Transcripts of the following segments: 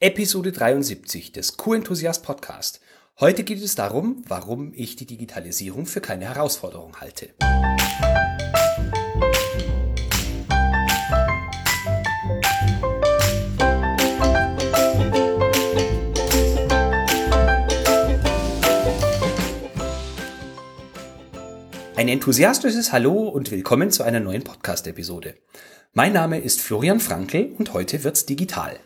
Episode 73 des Q-Enthusiast Podcast. Heute geht es darum, warum ich die Digitalisierung für keine Herausforderung halte. Ein enthusiastisches Hallo und willkommen zu einer neuen Podcast-Episode. Mein Name ist Florian Frankl und heute wird's digital.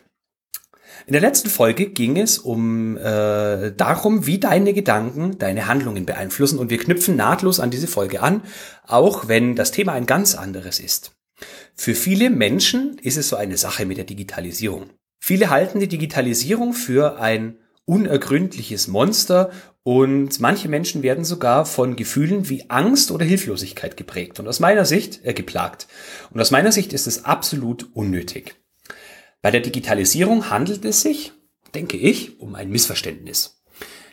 In der letzten Folge ging es um äh, darum, wie deine Gedanken deine Handlungen beeinflussen und wir knüpfen nahtlos an diese Folge an, auch wenn das Thema ein ganz anderes ist. Für viele Menschen ist es so eine Sache mit der Digitalisierung. Viele halten die Digitalisierung für ein unergründliches Monster und manche Menschen werden sogar von Gefühlen wie Angst oder Hilflosigkeit geprägt und aus meiner Sicht äh, geplagt. Und aus meiner Sicht ist es absolut unnötig. Bei der Digitalisierung handelt es sich, denke ich, um ein Missverständnis.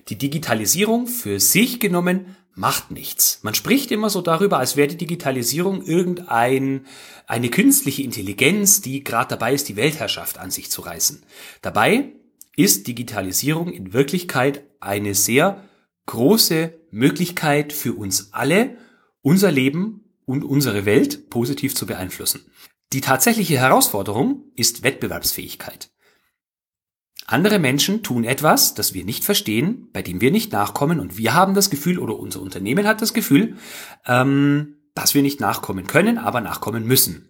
Die Digitalisierung für sich genommen macht nichts. Man spricht immer so darüber, als wäre die Digitalisierung irgendein eine künstliche Intelligenz, die gerade dabei ist, die Weltherrschaft an sich zu reißen. Dabei ist Digitalisierung in Wirklichkeit eine sehr große Möglichkeit für uns alle, unser Leben und unsere Welt positiv zu beeinflussen. Die tatsächliche Herausforderung ist Wettbewerbsfähigkeit. Andere Menschen tun etwas, das wir nicht verstehen, bei dem wir nicht nachkommen und wir haben das Gefühl oder unser Unternehmen hat das Gefühl, ähm, dass wir nicht nachkommen können, aber nachkommen müssen.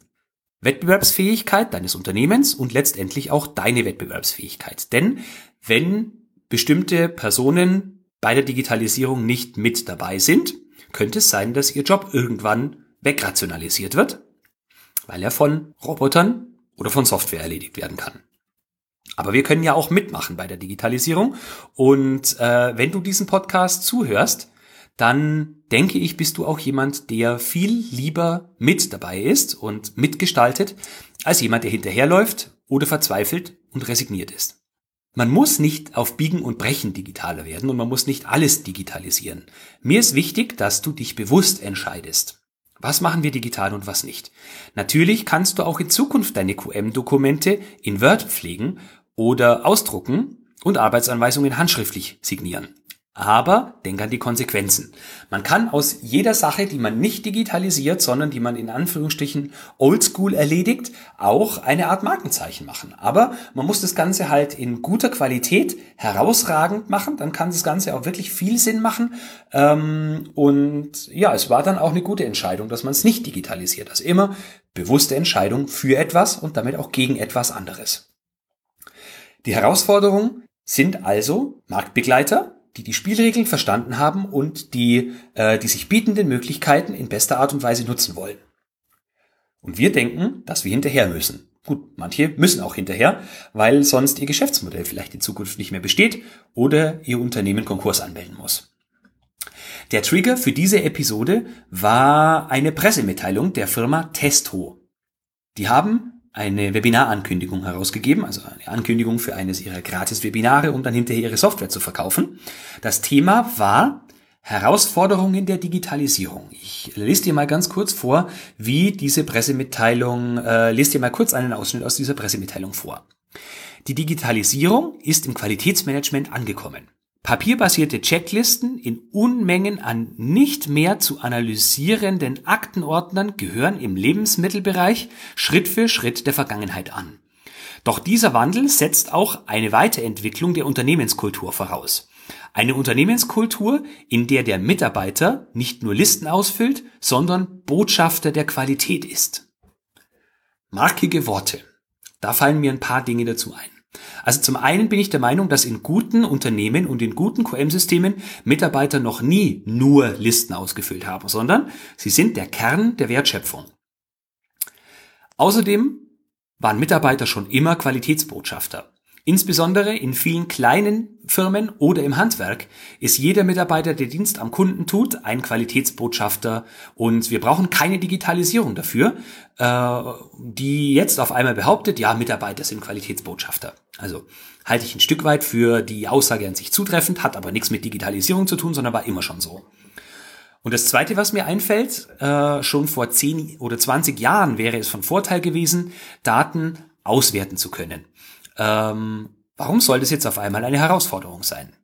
Wettbewerbsfähigkeit deines Unternehmens und letztendlich auch deine Wettbewerbsfähigkeit. Denn wenn bestimmte Personen bei der Digitalisierung nicht mit dabei sind, könnte es sein, dass ihr Job irgendwann wegrationalisiert wird weil er von Robotern oder von Software erledigt werden kann. Aber wir können ja auch mitmachen bei der Digitalisierung. Und äh, wenn du diesen Podcast zuhörst, dann denke ich, bist du auch jemand, der viel lieber mit dabei ist und mitgestaltet, als jemand, der hinterherläuft oder verzweifelt und resigniert ist. Man muss nicht auf Biegen und Brechen digitaler werden und man muss nicht alles digitalisieren. Mir ist wichtig, dass du dich bewusst entscheidest. Was machen wir digital und was nicht? Natürlich kannst du auch in Zukunft deine QM-Dokumente in Word pflegen oder ausdrucken und Arbeitsanweisungen handschriftlich signieren. Aber denk an die Konsequenzen. Man kann aus jeder Sache, die man nicht digitalisiert, sondern die man in Anführungsstrichen oldschool erledigt, auch eine Art Markenzeichen machen. Aber man muss das Ganze halt in guter Qualität herausragend machen. Dann kann das Ganze auch wirklich viel Sinn machen. Ähm, und ja, es war dann auch eine gute Entscheidung, dass man es nicht digitalisiert. Also immer bewusste Entscheidung für etwas und damit auch gegen etwas anderes. Die Herausforderungen sind also Marktbegleiter, die die Spielregeln verstanden haben und die äh, die sich bietenden Möglichkeiten in bester Art und Weise nutzen wollen. Und wir denken, dass wir hinterher müssen. Gut, manche müssen auch hinterher, weil sonst ihr Geschäftsmodell vielleicht in Zukunft nicht mehr besteht oder ihr Unternehmen Konkurs anmelden muss. Der Trigger für diese Episode war eine Pressemitteilung der Firma Testo. Die haben eine Webinarankündigung herausgegeben, also eine Ankündigung für eines ihrer Gratis-Webinare, um dann hinterher ihre Software zu verkaufen. Das Thema war Herausforderungen der Digitalisierung. Ich lese dir mal ganz kurz vor, wie diese Pressemitteilung, äh, lese dir mal kurz einen Ausschnitt aus dieser Pressemitteilung vor. Die Digitalisierung ist im Qualitätsmanagement angekommen. Papierbasierte Checklisten in Unmengen an nicht mehr zu analysierenden Aktenordnern gehören im Lebensmittelbereich Schritt für Schritt der Vergangenheit an. Doch dieser Wandel setzt auch eine Weiterentwicklung der Unternehmenskultur voraus. Eine Unternehmenskultur, in der der Mitarbeiter nicht nur Listen ausfüllt, sondern Botschafter der Qualität ist. Markige Worte. Da fallen mir ein paar Dinge dazu ein. Also zum einen bin ich der Meinung, dass in guten Unternehmen und in guten QM-Systemen Mitarbeiter noch nie nur Listen ausgefüllt haben, sondern sie sind der Kern der Wertschöpfung. Außerdem waren Mitarbeiter schon immer Qualitätsbotschafter. Insbesondere in vielen kleinen Firmen oder im Handwerk ist jeder Mitarbeiter, der Dienst am Kunden tut, ein Qualitätsbotschafter und wir brauchen keine Digitalisierung dafür, äh, die jetzt auf einmal behauptet, ja, Mitarbeiter sind Qualitätsbotschafter. Also halte ich ein Stück weit für die Aussage an sich zutreffend, hat aber nichts mit Digitalisierung zu tun, sondern war immer schon so. Und das Zweite, was mir einfällt, äh, schon vor 10 oder 20 Jahren wäre es von Vorteil gewesen, Daten auswerten zu können. Ähm, Warum soll das jetzt auf einmal eine Herausforderung sein?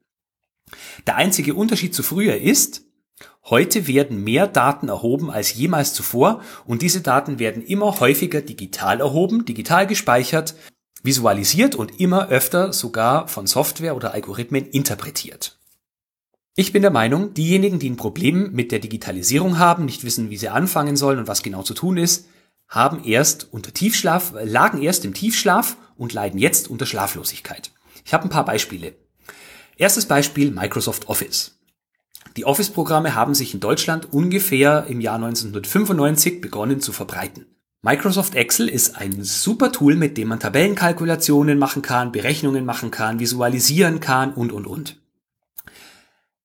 Der einzige Unterschied zu früher ist, heute werden mehr Daten erhoben als jemals zuvor und diese Daten werden immer häufiger digital erhoben, digital gespeichert, visualisiert und immer öfter sogar von Software oder Algorithmen interpretiert. Ich bin der Meinung, diejenigen, die ein Problem mit der Digitalisierung haben, nicht wissen, wie sie anfangen sollen und was genau zu tun ist, haben erst unter Tiefschlaf, lagen erst im Tiefschlaf und leiden jetzt unter Schlaflosigkeit. Ich habe ein paar Beispiele. Erstes Beispiel Microsoft Office. Die Office-Programme haben sich in Deutschland ungefähr im Jahr 1995 begonnen zu verbreiten. Microsoft Excel ist ein super Tool, mit dem man Tabellenkalkulationen machen kann, Berechnungen machen kann, visualisieren kann und, und, und.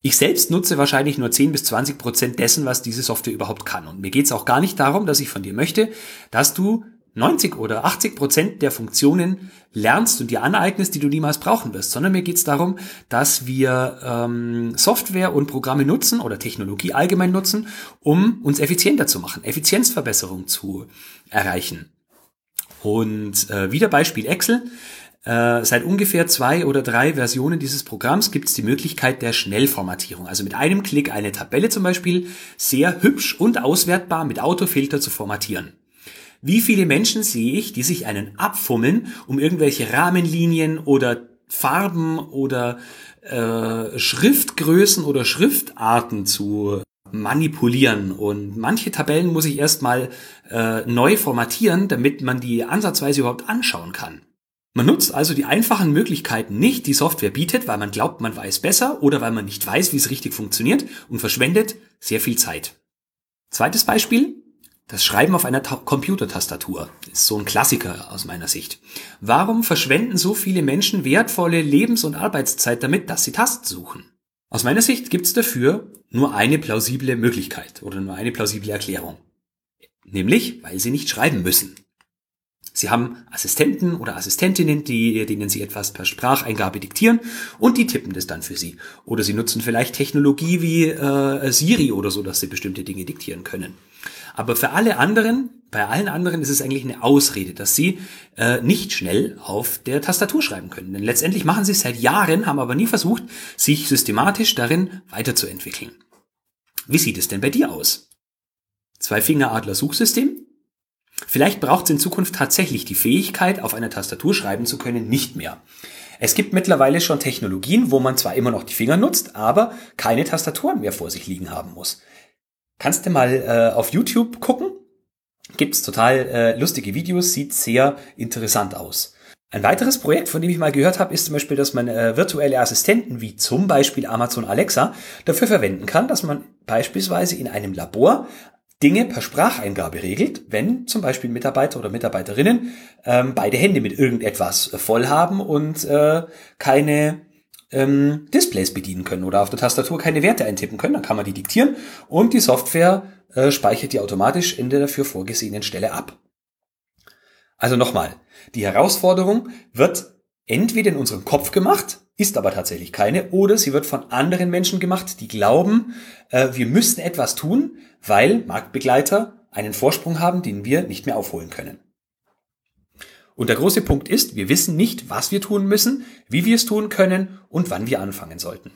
Ich selbst nutze wahrscheinlich nur 10 bis 20 Prozent dessen, was diese Software überhaupt kann. Und mir geht es auch gar nicht darum, dass ich von dir möchte, dass du 90 oder 80 Prozent der Funktionen lernst und dir aneignest, die du niemals brauchen wirst, sondern mir geht es darum, dass wir ähm, Software und Programme nutzen oder Technologie allgemein nutzen, um uns effizienter zu machen, Effizienzverbesserung zu erreichen. Und äh, wieder Beispiel Excel. Äh, seit ungefähr zwei oder drei Versionen dieses Programms gibt es die Möglichkeit der Schnellformatierung. Also mit einem Klick eine Tabelle zum Beispiel sehr hübsch und auswertbar mit Autofilter zu formatieren. Wie viele Menschen sehe ich, die sich einen abfummeln, um irgendwelche Rahmenlinien oder Farben oder äh, Schriftgrößen oder Schriftarten zu manipulieren. Und manche Tabellen muss ich erstmal äh, neu formatieren, damit man die ansatzweise überhaupt anschauen kann. Man nutzt also die einfachen Möglichkeiten nicht, die Software bietet, weil man glaubt, man weiß besser oder weil man nicht weiß, wie es richtig funktioniert und verschwendet sehr viel Zeit. Zweites Beispiel. Das Schreiben auf einer Ta Computertastatur ist so ein Klassiker aus meiner Sicht. Warum verschwenden so viele Menschen wertvolle Lebens- und Arbeitszeit damit, dass sie Tasten suchen? Aus meiner Sicht gibt es dafür nur eine plausible Möglichkeit oder nur eine plausible Erklärung. Nämlich, weil sie nicht schreiben müssen. Sie haben Assistenten oder Assistentinnen, die, denen Sie etwas per Spracheingabe diktieren und die tippen das dann für Sie. Oder Sie nutzen vielleicht Technologie wie äh, Siri oder so, dass Sie bestimmte Dinge diktieren können. Aber für alle anderen, bei allen anderen ist es eigentlich eine Ausrede, dass Sie äh, nicht schnell auf der Tastatur schreiben können. Denn letztendlich machen Sie es seit Jahren, haben aber nie versucht, sich systematisch darin weiterzuentwickeln. Wie sieht es denn bei dir aus? Zwei-Finger-Adler-Suchsystem? Vielleicht braucht es in Zukunft tatsächlich die Fähigkeit, auf einer Tastatur schreiben zu können, nicht mehr. Es gibt mittlerweile schon Technologien, wo man zwar immer noch die Finger nutzt, aber keine Tastaturen mehr vor sich liegen haben muss. Kannst du mal äh, auf YouTube gucken? Gibt's total äh, lustige Videos, sieht sehr interessant aus. Ein weiteres Projekt, von dem ich mal gehört habe, ist zum Beispiel, dass man äh, virtuelle Assistenten wie zum Beispiel Amazon Alexa dafür verwenden kann, dass man beispielsweise in einem Labor Dinge per Spracheingabe regelt, wenn zum Beispiel Mitarbeiter oder Mitarbeiterinnen ähm, beide Hände mit irgendetwas voll haben und äh, keine ähm, Displays bedienen können oder auf der Tastatur keine Werte eintippen können, dann kann man die diktieren und die Software äh, speichert die automatisch in der dafür vorgesehenen Stelle ab. Also nochmal, die Herausforderung wird entweder in unserem Kopf gemacht, ist aber tatsächlich keine, oder sie wird von anderen Menschen gemacht, die glauben, äh, wir müssten etwas tun, weil Marktbegleiter einen Vorsprung haben, den wir nicht mehr aufholen können. Und der große Punkt ist, wir wissen nicht, was wir tun müssen, wie wir es tun können und wann wir anfangen sollten.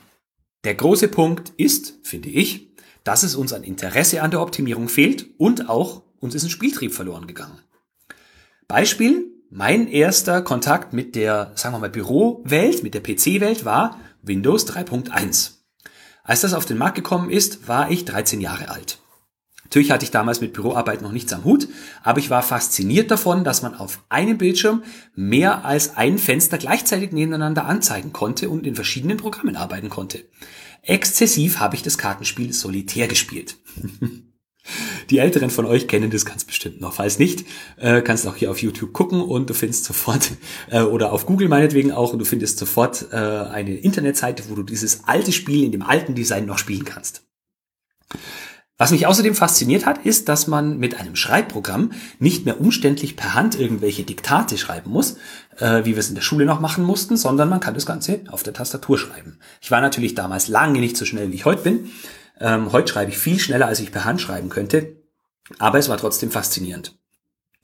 Der große Punkt ist, finde ich, dass es uns an Interesse an der Optimierung fehlt und auch uns ist ein Spieltrieb verloren gegangen. Beispiel, mein erster Kontakt mit der, sagen wir mal, Bürowelt, mit der PC-Welt war Windows 3.1. Als das auf den Markt gekommen ist, war ich 13 Jahre alt. Natürlich hatte ich damals mit Büroarbeit noch nichts am Hut, aber ich war fasziniert davon, dass man auf einem Bildschirm mehr als ein Fenster gleichzeitig nebeneinander anzeigen konnte und in verschiedenen Programmen arbeiten konnte. Exzessiv habe ich das Kartenspiel Solitär gespielt. Die Älteren von euch kennen das ganz bestimmt noch. Falls nicht, äh, kannst auch hier auf YouTube gucken und du findest sofort, äh, oder auf Google meinetwegen auch, und du findest sofort äh, eine Internetseite, wo du dieses alte Spiel in dem alten Design noch spielen kannst. Was mich außerdem fasziniert hat, ist, dass man mit einem Schreibprogramm nicht mehr umständlich per Hand irgendwelche Diktate schreiben muss, äh, wie wir es in der Schule noch machen mussten, sondern man kann das Ganze auf der Tastatur schreiben. Ich war natürlich damals lange nicht so schnell, wie ich heute bin. Ähm, heute schreibe ich viel schneller, als ich per Hand schreiben könnte, aber es war trotzdem faszinierend.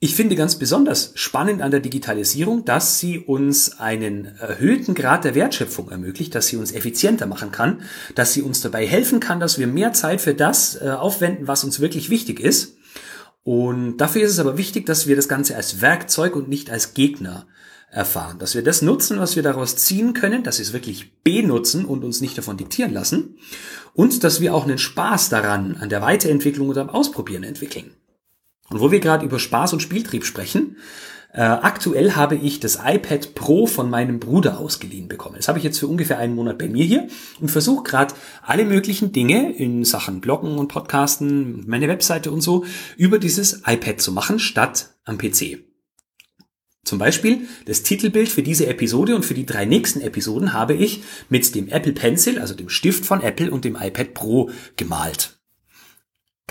Ich finde ganz besonders spannend an der Digitalisierung, dass sie uns einen erhöhten Grad der Wertschöpfung ermöglicht, dass sie uns effizienter machen kann, dass sie uns dabei helfen kann, dass wir mehr Zeit für das äh, aufwenden, was uns wirklich wichtig ist. Und dafür ist es aber wichtig, dass wir das Ganze als Werkzeug und nicht als Gegner erfahren, dass wir das nutzen, was wir daraus ziehen können, dass wir es wirklich benutzen und uns nicht davon diktieren lassen und dass wir auch einen Spaß daran an der Weiterentwicklung oder am Ausprobieren entwickeln. Und wo wir gerade über Spaß und Spieltrieb sprechen, äh, aktuell habe ich das iPad Pro von meinem Bruder ausgeliehen bekommen. Das habe ich jetzt für ungefähr einen Monat bei mir hier und versuche gerade alle möglichen Dinge in Sachen Bloggen und Podcasten, meine Webseite und so, über dieses iPad zu machen, statt am PC. Zum Beispiel das Titelbild für diese Episode und für die drei nächsten Episoden habe ich mit dem Apple Pencil, also dem Stift von Apple und dem iPad Pro gemalt.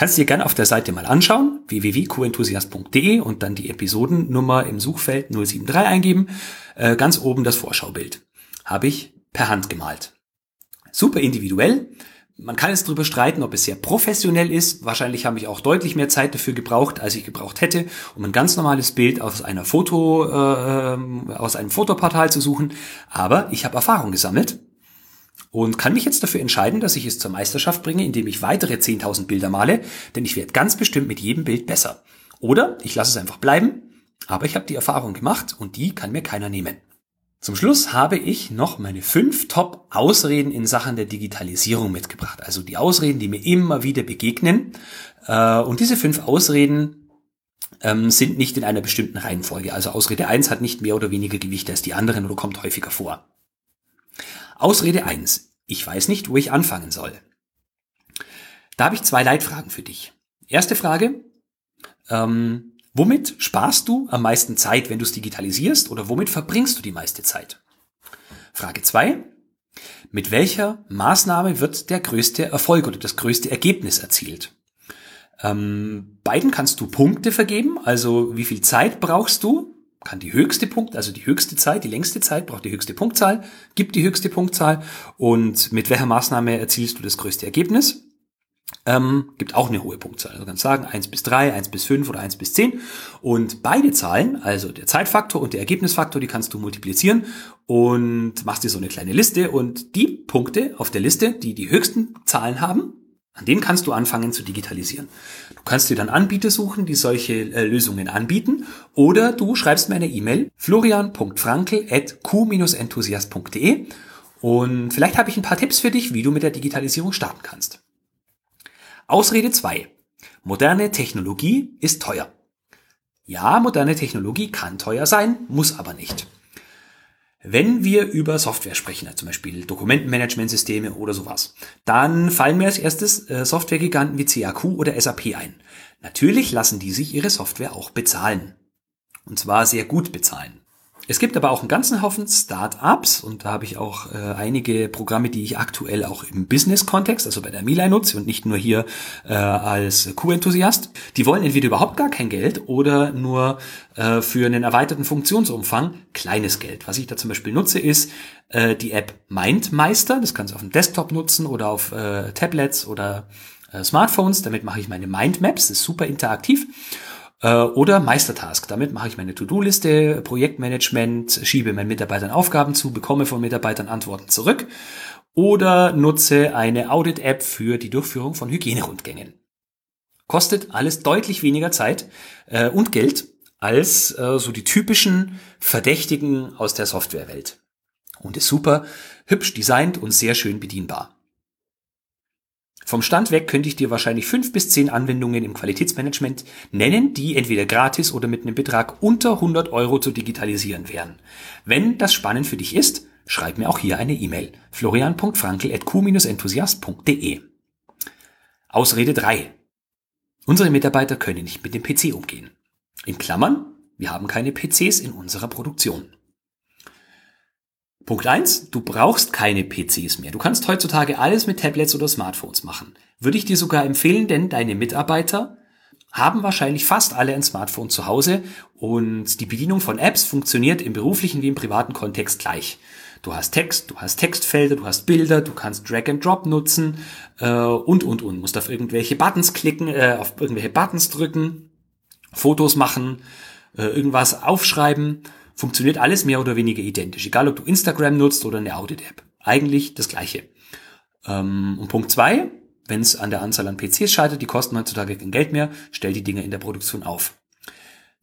Kannst dir gerne auf der Seite mal anschauen, www.qenthusiast.de und dann die Episodennummer im Suchfeld 073 eingeben. Äh, ganz oben das Vorschaubild. Habe ich per Hand gemalt. Super individuell. Man kann jetzt darüber streiten, ob es sehr professionell ist. Wahrscheinlich habe ich auch deutlich mehr Zeit dafür gebraucht, als ich gebraucht hätte, um ein ganz normales Bild aus einer Foto, äh, ähm, aus einem Fotoportal zu suchen. Aber ich habe Erfahrung gesammelt und kann mich jetzt dafür entscheiden, dass ich es zur Meisterschaft bringe, indem ich weitere 10.000 Bilder male, denn ich werde ganz bestimmt mit jedem Bild besser. Oder ich lasse es einfach bleiben, aber ich habe die Erfahrung gemacht und die kann mir keiner nehmen. Zum Schluss habe ich noch meine fünf Top-Ausreden in Sachen der Digitalisierung mitgebracht. Also die Ausreden, die mir immer wieder begegnen. Äh, und diese fünf Ausreden ähm, sind nicht in einer bestimmten Reihenfolge. Also Ausrede 1 hat nicht mehr oder weniger Gewicht als die anderen oder kommt häufiger vor. Ausrede 1. Ich weiß nicht, wo ich anfangen soll. Da habe ich zwei Leitfragen für dich. Erste Frage. Ähm, womit sparst du am meisten Zeit, wenn du es digitalisierst oder womit verbringst du die meiste Zeit? Frage 2. Mit welcher Maßnahme wird der größte Erfolg oder das größte Ergebnis erzielt? Ähm, beiden kannst du Punkte vergeben, also wie viel Zeit brauchst du kann die höchste Punkt, also die höchste Zeit, die längste Zeit braucht die höchste Punktzahl, gibt die höchste Punktzahl und mit welcher Maßnahme erzielst du das größte Ergebnis? Ähm, gibt auch eine hohe Punktzahl. Also du kannst sagen 1 bis 3, 1 bis 5 oder 1 bis 10. Und beide Zahlen, also der Zeitfaktor und der Ergebnisfaktor, die kannst du multiplizieren und machst dir so eine kleine Liste. Und die Punkte auf der Liste, die die höchsten Zahlen haben, an denen kannst du anfangen zu digitalisieren. Du kannst dir dann Anbieter suchen, die solche äh, Lösungen anbieten, oder du schreibst mir eine E-Mail florian.frankel.q-enthusiast.de und vielleicht habe ich ein paar Tipps für dich, wie du mit der Digitalisierung starten kannst. Ausrede 2. Moderne Technologie ist teuer. Ja, moderne Technologie kann teuer sein, muss aber nicht. Wenn wir über Software sprechen, zum Beispiel Dokumentenmanagementsysteme oder sowas, dann fallen mir als erstes äh, Softwaregiganten wie CAQ oder SAP ein. Natürlich lassen die sich ihre Software auch bezahlen. Und zwar sehr gut bezahlen. Es gibt aber auch einen ganzen Haufen Start-ups und da habe ich auch äh, einige Programme, die ich aktuell auch im Business-Kontext, also bei der Milai nutze und nicht nur hier äh, als Q-Enthusiast. Die wollen entweder überhaupt gar kein Geld oder nur äh, für einen erweiterten Funktionsumfang kleines Geld. Was ich da zum Beispiel nutze, ist äh, die App MindMeister. Das kannst du auf dem Desktop nutzen oder auf äh, Tablets oder äh, Smartphones. Damit mache ich meine Mindmaps. Das ist super interaktiv. Äh, oder Meistertask. Damit mache ich meine To-Do-Liste, Projektmanagement, schiebe meinen Mitarbeitern Aufgaben zu, bekomme von Mitarbeitern Antworten zurück oder nutze eine Audit-App für die Durchführung von Hygienerundgängen. Kostet alles deutlich weniger Zeit äh, und Geld als äh, so die typischen Verdächtigen aus der Softwarewelt. Und ist super, hübsch designt und sehr schön bedienbar. Vom Stand weg könnte ich dir wahrscheinlich fünf bis zehn Anwendungen im Qualitätsmanagement nennen, die entweder gratis oder mit einem Betrag unter 100 Euro zu digitalisieren wären. Wenn das spannend für dich ist, schreib mir auch hier eine E-Mail. florian.frankel.q-enthusiast.de Ausrede 3. Unsere Mitarbeiter können nicht mit dem PC umgehen. In Klammern, wir haben keine PCs in unserer Produktion. Punkt eins: du brauchst keine PCs mehr. Du kannst heutzutage alles mit Tablets oder Smartphones machen. Würde ich dir sogar empfehlen, denn deine Mitarbeiter haben wahrscheinlich fast alle ein Smartphone zu Hause und die Bedienung von Apps funktioniert im beruflichen wie im privaten Kontext gleich. Du hast Text, du hast Textfelder, du hast Bilder, du kannst Drag and Drop nutzen äh, und und und. Musst auf irgendwelche Buttons klicken, äh, auf irgendwelche Buttons drücken Fotos machen, äh, irgendwas aufschreiben, funktioniert alles mehr oder weniger identisch. Egal, ob du Instagram nutzt oder eine Audit-App. Eigentlich das Gleiche. Ähm, und Punkt zwei, wenn es an der Anzahl an PCs scheitert, die kosten heutzutage kein Geld mehr, stell die Dinge in der Produktion auf.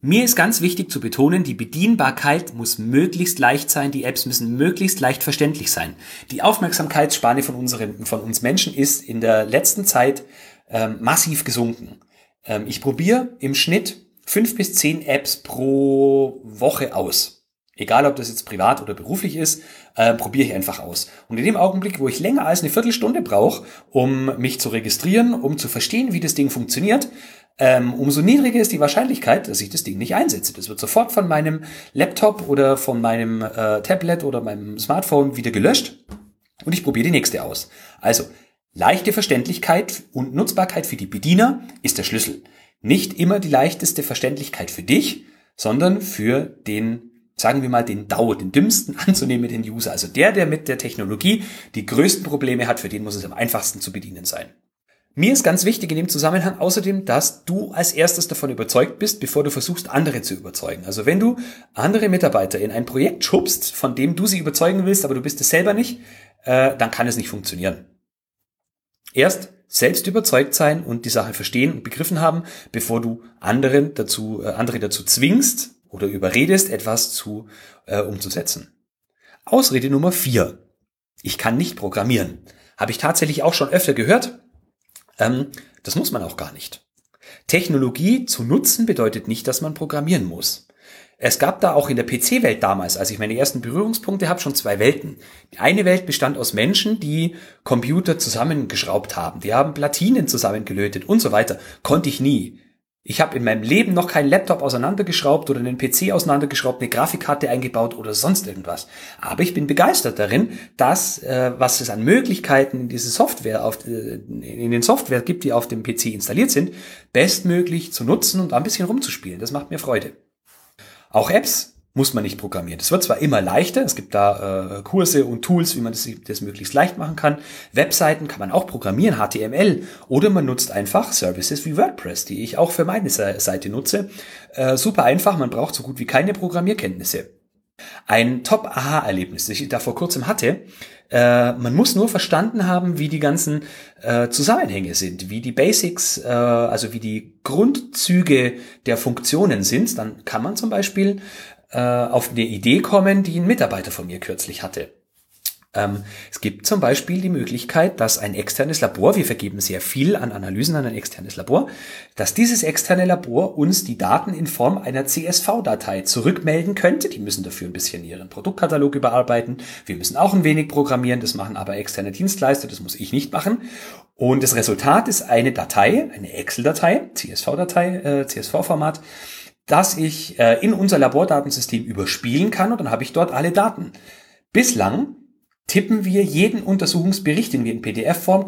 Mir ist ganz wichtig zu betonen, die Bedienbarkeit muss möglichst leicht sein, die Apps müssen möglichst leicht verständlich sein. Die Aufmerksamkeitsspanne von, unseren, von uns Menschen ist in der letzten Zeit ähm, massiv gesunken. Ähm, ich probiere im Schnitt fünf bis zehn Apps pro Woche aus. Egal, ob das jetzt privat oder beruflich ist, äh, probiere ich einfach aus. Und in dem Augenblick, wo ich länger als eine Viertelstunde brauche, um mich zu registrieren, um zu verstehen, wie das Ding funktioniert, ähm, umso niedriger ist die Wahrscheinlichkeit, dass ich das Ding nicht einsetze. Das wird sofort von meinem Laptop oder von meinem äh, Tablet oder meinem Smartphone wieder gelöscht und ich probiere die nächste aus. Also leichte Verständlichkeit und Nutzbarkeit für die Bediener ist der Schlüssel. Nicht immer die leichteste Verständlichkeit für dich, sondern für den sagen wir mal, den DAO, den dümmsten anzunehmenden User. Also der, der mit der Technologie die größten Probleme hat, für den muss es am einfachsten zu bedienen sein. Mir ist ganz wichtig in dem Zusammenhang außerdem, dass du als erstes davon überzeugt bist, bevor du versuchst, andere zu überzeugen. Also wenn du andere Mitarbeiter in ein Projekt schubst, von dem du sie überzeugen willst, aber du bist es selber nicht, äh, dann kann es nicht funktionieren. Erst selbst überzeugt sein und die Sache verstehen und begriffen haben, bevor du anderen dazu, äh, andere dazu zwingst, oder überredest, etwas zu äh, umzusetzen. Ausrede Nummer vier: Ich kann nicht programmieren. Habe ich tatsächlich auch schon öfter gehört. Ähm, das muss man auch gar nicht. Technologie zu nutzen bedeutet nicht, dass man programmieren muss. Es gab da auch in der PC-Welt damals, als ich meine ersten Berührungspunkte habe, schon zwei Welten. Die eine Welt bestand aus Menschen, die Computer zusammengeschraubt haben. Die haben Platinen zusammengelötet und so weiter. Konnte ich nie. Ich habe in meinem Leben noch keinen Laptop auseinandergeschraubt oder einen PC auseinandergeschraubt, eine Grafikkarte eingebaut oder sonst irgendwas. Aber ich bin begeistert darin, dass äh, was es an Möglichkeiten in diese Software auf äh, in den Software gibt, die auf dem PC installiert sind, bestmöglich zu nutzen und ein bisschen rumzuspielen. Das macht mir Freude. Auch Apps muss man nicht programmieren. Das wird zwar immer leichter, es gibt da äh, Kurse und Tools, wie man das, das möglichst leicht machen kann. Webseiten kann man auch programmieren, HTML, oder man nutzt einfach Services wie WordPress, die ich auch für meine Seite nutze. Äh, super einfach, man braucht so gut wie keine Programmierkenntnisse. Ein Top-Aha-Erlebnis, das ich da vor kurzem hatte, äh, man muss nur verstanden haben, wie die ganzen äh, Zusammenhänge sind, wie die Basics, äh, also wie die Grundzüge der Funktionen sind. Dann kann man zum Beispiel äh, auf eine Idee kommen, die ein Mitarbeiter von mir kürzlich hatte. Ähm, es gibt zum Beispiel die Möglichkeit, dass ein externes Labor, wir vergeben sehr viel an Analysen an ein externes Labor, dass dieses externe Labor uns die Daten in Form einer CSV-Datei zurückmelden könnte. Die müssen dafür ein bisschen ihren Produktkatalog überarbeiten. Wir müssen auch ein wenig programmieren, das machen aber externe Dienstleister, das muss ich nicht machen. Und das Resultat ist eine Datei, eine Excel-Datei, CSV-Datei, äh, CSV-Format, das ich äh, in unser Labordatensystem überspielen kann und dann habe ich dort alle Daten. Bislang tippen wir jeden Untersuchungsbericht, den wir in PDF-Form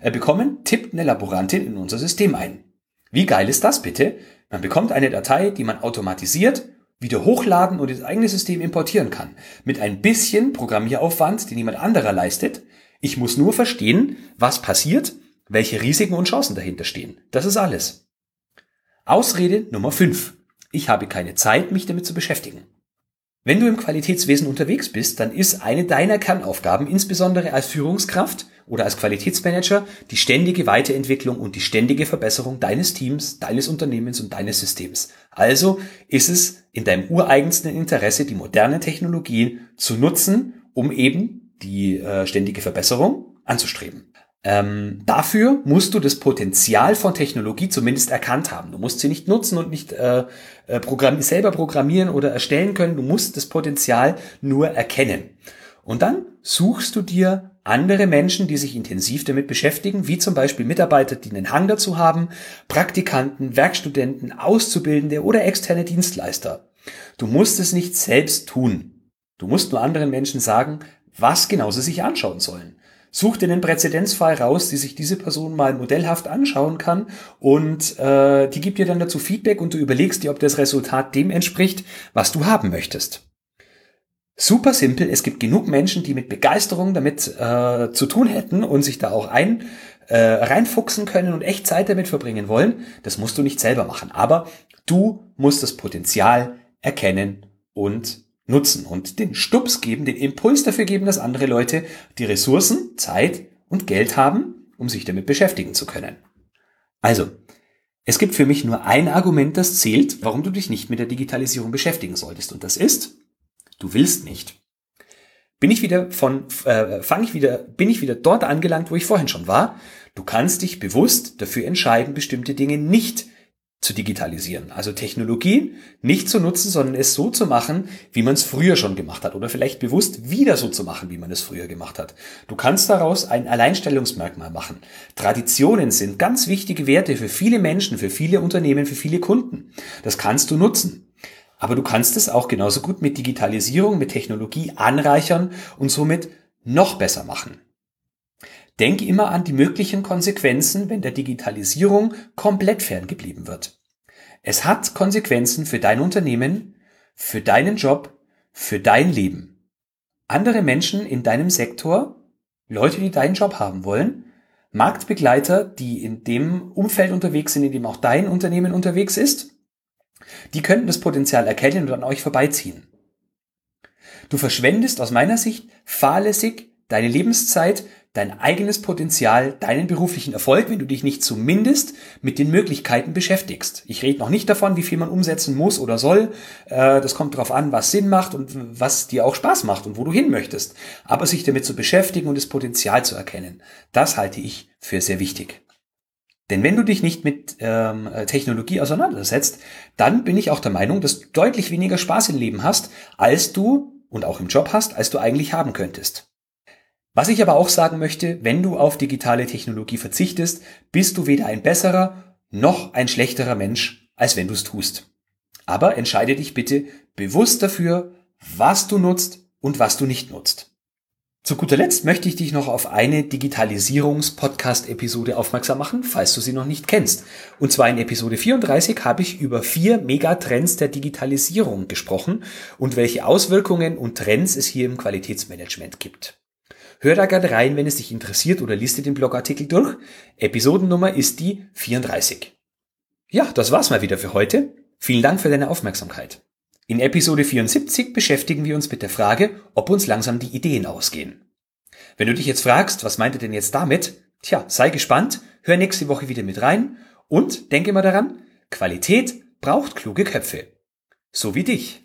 äh, bekommen, tippt eine Laborantin in unser System ein. Wie geil ist das bitte? Man bekommt eine Datei, die man automatisiert wieder hochladen und ins eigene System importieren kann. Mit ein bisschen Programmieraufwand, den niemand anderer leistet. Ich muss nur verstehen, was passiert, welche Risiken und Chancen dahinter stehen. Das ist alles. Ausrede Nummer 5 ich habe keine Zeit, mich damit zu beschäftigen. Wenn du im Qualitätswesen unterwegs bist, dann ist eine deiner Kernaufgaben, insbesondere als Führungskraft oder als Qualitätsmanager, die ständige Weiterentwicklung und die ständige Verbesserung deines Teams, deines Unternehmens und deines Systems. Also ist es in deinem ureigensten Interesse, die moderne Technologien zu nutzen, um eben die äh, ständige Verbesserung anzustreben. Ähm, dafür musst du das Potenzial von Technologie zumindest erkannt haben. Du musst sie nicht nutzen und nicht äh, äh, programm selber programmieren oder erstellen können. Du musst das Potenzial nur erkennen. Und dann suchst du dir andere Menschen, die sich intensiv damit beschäftigen, wie zum Beispiel Mitarbeiter, die einen Hang dazu haben, Praktikanten, Werkstudenten, Auszubildende oder externe Dienstleister. Du musst es nicht selbst tun. Du musst nur anderen Menschen sagen, was genau sie sich anschauen sollen. Such dir einen Präzedenzfall raus, die sich diese Person mal modellhaft anschauen kann und äh, die gibt dir dann dazu Feedback und du überlegst dir, ob das Resultat dem entspricht, was du haben möchtest. Super simpel, es gibt genug Menschen, die mit Begeisterung damit äh, zu tun hätten und sich da auch ein, äh, reinfuchsen können und echt Zeit damit verbringen wollen, das musst du nicht selber machen. Aber du musst das Potenzial erkennen und nutzen und den Stups geben, den Impuls dafür geben, dass andere Leute die Ressourcen, Zeit und Geld haben, um sich damit beschäftigen zu können. Also, es gibt für mich nur ein Argument, das zählt, warum du dich nicht mit der Digitalisierung beschäftigen solltest. Und das ist, du willst nicht. Bin ich wieder von, äh, fange ich wieder, bin ich wieder dort angelangt, wo ich vorhin schon war. Du kannst dich bewusst dafür entscheiden, bestimmte Dinge nicht zu digitalisieren. Also Technologie nicht zu nutzen, sondern es so zu machen, wie man es früher schon gemacht hat oder vielleicht bewusst wieder so zu machen, wie man es früher gemacht hat. Du kannst daraus ein Alleinstellungsmerkmal machen. Traditionen sind ganz wichtige Werte für viele Menschen, für viele Unternehmen, für viele Kunden. Das kannst du nutzen. Aber du kannst es auch genauso gut mit Digitalisierung, mit Technologie anreichern und somit noch besser machen. Denk immer an die möglichen Konsequenzen, wenn der Digitalisierung komplett ferngeblieben wird. Es hat Konsequenzen für dein Unternehmen, für deinen Job, für dein Leben. Andere Menschen in deinem Sektor, Leute, die deinen Job haben wollen, Marktbegleiter, die in dem Umfeld unterwegs sind, in dem auch dein Unternehmen unterwegs ist, die könnten das Potenzial erkennen und an euch vorbeiziehen. Du verschwendest aus meiner Sicht fahrlässig deine Lebenszeit dein eigenes Potenzial, deinen beruflichen Erfolg, wenn du dich nicht zumindest mit den Möglichkeiten beschäftigst. Ich rede noch nicht davon, wie viel man umsetzen muss oder soll. Äh, das kommt darauf an, was Sinn macht und was dir auch Spaß macht und wo du hin möchtest. Aber sich damit zu beschäftigen und das Potenzial zu erkennen, das halte ich für sehr wichtig. Denn wenn du dich nicht mit ähm, Technologie auseinandersetzt, dann bin ich auch der Meinung, dass du deutlich weniger Spaß im Leben hast, als du und auch im Job hast, als du eigentlich haben könntest. Was ich aber auch sagen möchte, wenn du auf digitale Technologie verzichtest, bist du weder ein besserer noch ein schlechterer Mensch, als wenn du es tust. Aber entscheide dich bitte bewusst dafür, was du nutzt und was du nicht nutzt. Zu guter Letzt möchte ich dich noch auf eine Digitalisierungs-Podcast-Episode aufmerksam machen, falls du sie noch nicht kennst. Und zwar in Episode 34 habe ich über vier Megatrends der Digitalisierung gesprochen und welche Auswirkungen und Trends es hier im Qualitätsmanagement gibt. Hör da gerne rein, wenn es dich interessiert oder liest dir den Blogartikel durch. Episodennummer ist die 34. Ja, das war's mal wieder für heute. Vielen Dank für deine Aufmerksamkeit. In Episode 74 beschäftigen wir uns mit der Frage, ob uns langsam die Ideen ausgehen. Wenn du dich jetzt fragst, was meint ihr denn jetzt damit? Tja, sei gespannt, hör nächste Woche wieder mit rein und denke mal daran, Qualität braucht kluge Köpfe. So wie dich.